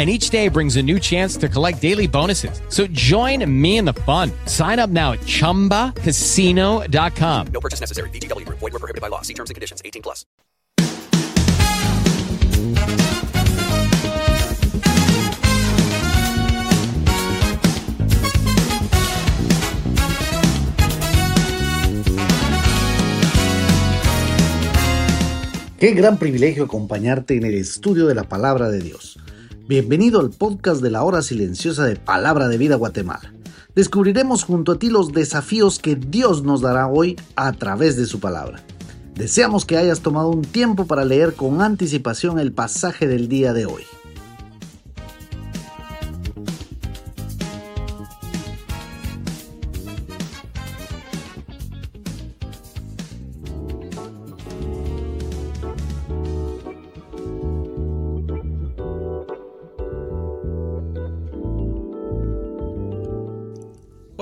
and each day brings a new chance to collect daily bonuses. So join me in the fun. Sign up now at ChumbaCasino.com. No purchase necessary. VGW. Void were prohibited by law. See terms and conditions. 18 plus. Qué gran privilegio acompañarte en el estudio de la palabra de Dios. Bienvenido al podcast de la hora silenciosa de Palabra de Vida Guatemala. Descubriremos junto a ti los desafíos que Dios nos dará hoy a través de su palabra. Deseamos que hayas tomado un tiempo para leer con anticipación el pasaje del día de hoy.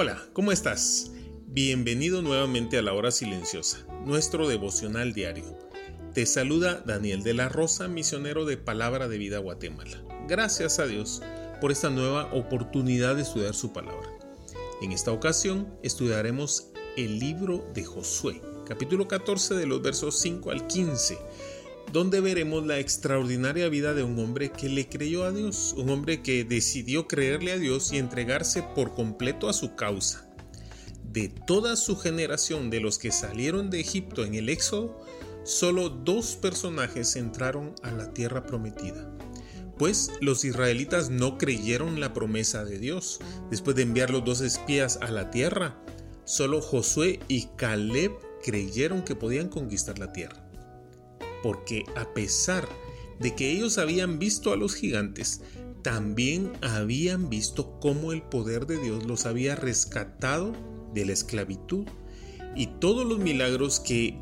Hola, ¿cómo estás? Bienvenido nuevamente a la hora silenciosa, nuestro devocional diario. Te saluda Daniel de la Rosa, misionero de Palabra de Vida Guatemala. Gracias a Dios por esta nueva oportunidad de estudiar su palabra. En esta ocasión estudiaremos el libro de Josué, capítulo 14 de los versos 5 al 15 donde veremos la extraordinaria vida de un hombre que le creyó a Dios, un hombre que decidió creerle a Dios y entregarse por completo a su causa. De toda su generación de los que salieron de Egipto en el Éxodo, solo dos personajes entraron a la tierra prometida. Pues los israelitas no creyeron la promesa de Dios. Después de enviar los dos espías a la tierra, solo Josué y Caleb creyeron que podían conquistar la tierra porque a pesar de que ellos habían visto a los gigantes, también habían visto cómo el poder de Dios los había rescatado de la esclavitud y todos los milagros que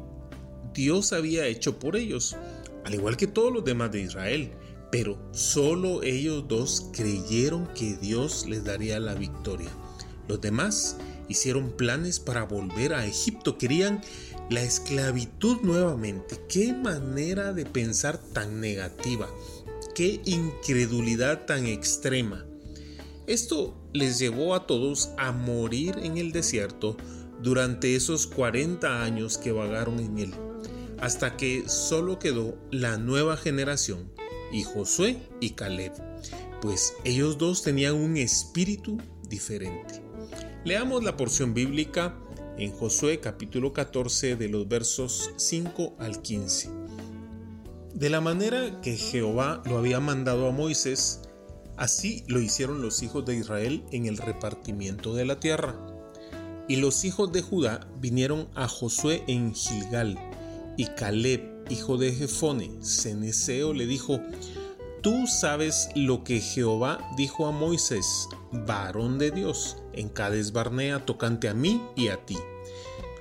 Dios había hecho por ellos, al igual que todos los demás de Israel. Pero solo ellos dos creyeron que Dios les daría la victoria. Los demás hicieron planes para volver a Egipto, querían la esclavitud nuevamente. Qué manera de pensar tan negativa. Qué incredulidad tan extrema. Esto les llevó a todos a morir en el desierto durante esos 40 años que vagaron en él, hasta que solo quedó la nueva generación, y Josué y Caleb, pues ellos dos tenían un espíritu diferente. Leamos la porción bíblica en Josué capítulo 14 de los versos 5 al 15. De la manera que Jehová lo había mandado a Moisés, así lo hicieron los hijos de Israel en el repartimiento de la tierra. Y los hijos de Judá vinieron a Josué en Gilgal, y Caleb, hijo de Jefone, ceneseo, le dijo, Tú sabes lo que Jehová dijo a Moisés, varón de Dios, en Cades Barnea tocante a mí y a ti.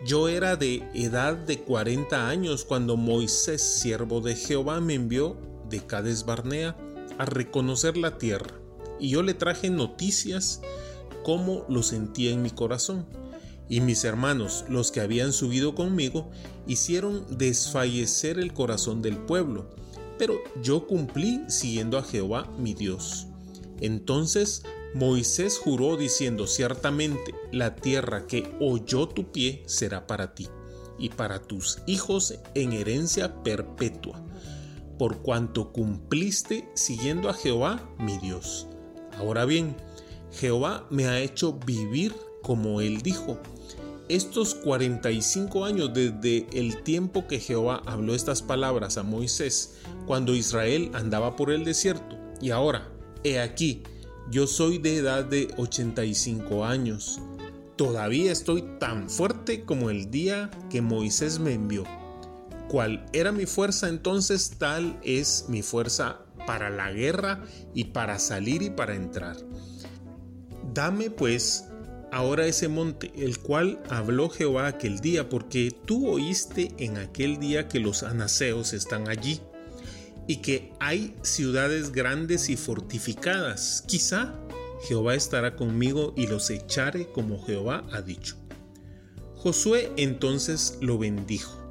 Yo era de edad de 40 años cuando Moisés, siervo de Jehová, me envió de Cades Barnea a reconocer la tierra, y yo le traje noticias como lo sentía en mi corazón. Y mis hermanos, los que habían subido conmigo, hicieron desfallecer el corazón del pueblo, pero yo cumplí siguiendo a Jehová mi Dios. Entonces Moisés juró diciendo ciertamente, la tierra que oyó tu pie será para ti y para tus hijos en herencia perpetua, por cuanto cumpliste siguiendo a Jehová mi Dios. Ahora bien, Jehová me ha hecho vivir como él dijo, estos 45 años desde el tiempo que Jehová habló estas palabras a Moisés cuando Israel andaba por el desierto. Y ahora, he aquí, yo soy de edad de 85 años. Todavía estoy tan fuerte como el día que Moisés me envió. ¿Cuál era mi fuerza entonces? Tal es mi fuerza para la guerra y para salir y para entrar. Dame pues ahora ese monte, el cual habló Jehová aquel día, porque tú oíste en aquel día que los anaseos están allí, y que hay ciudades grandes y fortificadas. Quizá Jehová estará conmigo y los echaré como Jehová ha dicho. Josué entonces lo bendijo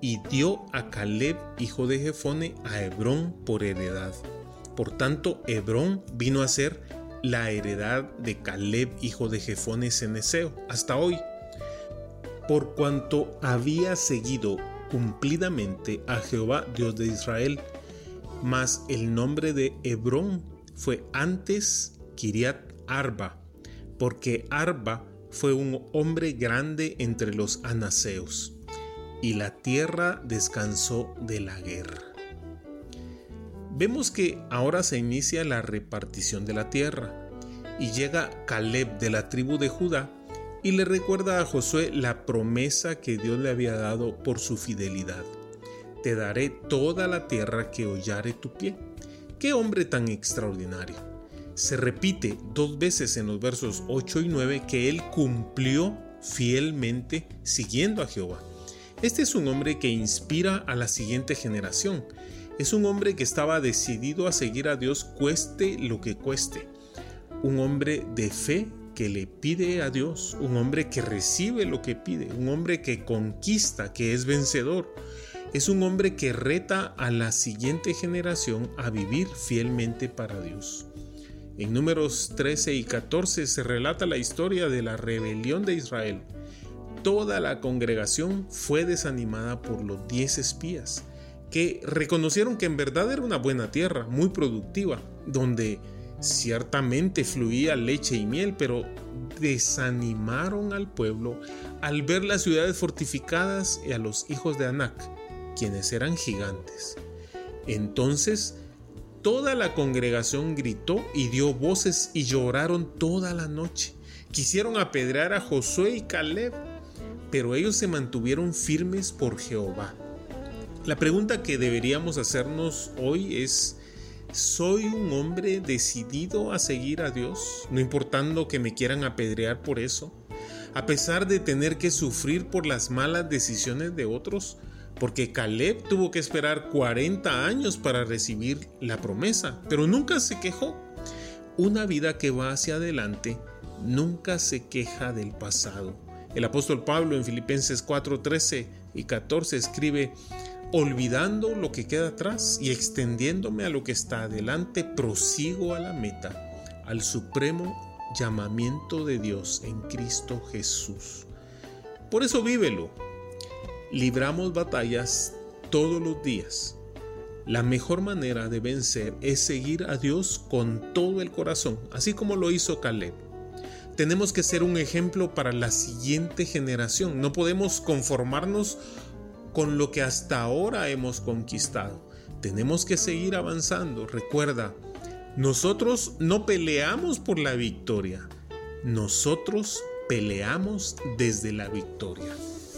y dio a Caleb, hijo de Jefone, a Hebrón por heredad. Por tanto, Hebrón vino a ser la heredad de Caleb, hijo de Jefone Ceneseo, hasta hoy, por cuanto había seguido cumplidamente a Jehová, Dios de Israel. Mas el nombre de Hebrón fue antes Kiriat Arba, porque Arba fue un hombre grande entre los anaseos, y la tierra descansó de la guerra. Vemos que ahora se inicia la repartición de la tierra y llega Caleb de la tribu de Judá y le recuerda a Josué la promesa que Dios le había dado por su fidelidad. Te daré toda la tierra que hollare tu pie. Qué hombre tan extraordinario. Se repite dos veces en los versos 8 y 9 que él cumplió fielmente siguiendo a Jehová. Este es un hombre que inspira a la siguiente generación es un hombre que estaba decidido a seguir a Dios cueste lo que cueste. Un hombre de fe que le pide a Dios, un hombre que recibe lo que pide, un hombre que conquista, que es vencedor. Es un hombre que reta a la siguiente generación a vivir fielmente para Dios. En números 13 y 14 se relata la historia de la rebelión de Israel. Toda la congregación fue desanimada por los diez espías que reconocieron que en verdad era una buena tierra, muy productiva, donde ciertamente fluía leche y miel, pero desanimaron al pueblo al ver las ciudades fortificadas y a los hijos de Anac, quienes eran gigantes. Entonces toda la congregación gritó y dio voces y lloraron toda la noche. Quisieron apedrear a Josué y Caleb, pero ellos se mantuvieron firmes por Jehová la pregunta que deberíamos hacernos hoy es, ¿soy un hombre decidido a seguir a Dios, no importando que me quieran apedrear por eso? A pesar de tener que sufrir por las malas decisiones de otros, porque Caleb tuvo que esperar 40 años para recibir la promesa, pero nunca se quejó. Una vida que va hacia adelante nunca se queja del pasado. El apóstol Pablo en Filipenses 4:13 y 14 escribe, olvidando lo que queda atrás y extendiéndome a lo que está adelante, prosigo a la meta, al supremo llamamiento de Dios en Cristo Jesús. Por eso vívelo. Libramos batallas todos los días. La mejor manera de vencer es seguir a Dios con todo el corazón, así como lo hizo Caleb. Tenemos que ser un ejemplo para la siguiente generación. No podemos conformarnos con lo que hasta ahora hemos conquistado. Tenemos que seguir avanzando. Recuerda, nosotros no peleamos por la victoria, nosotros peleamos desde la victoria.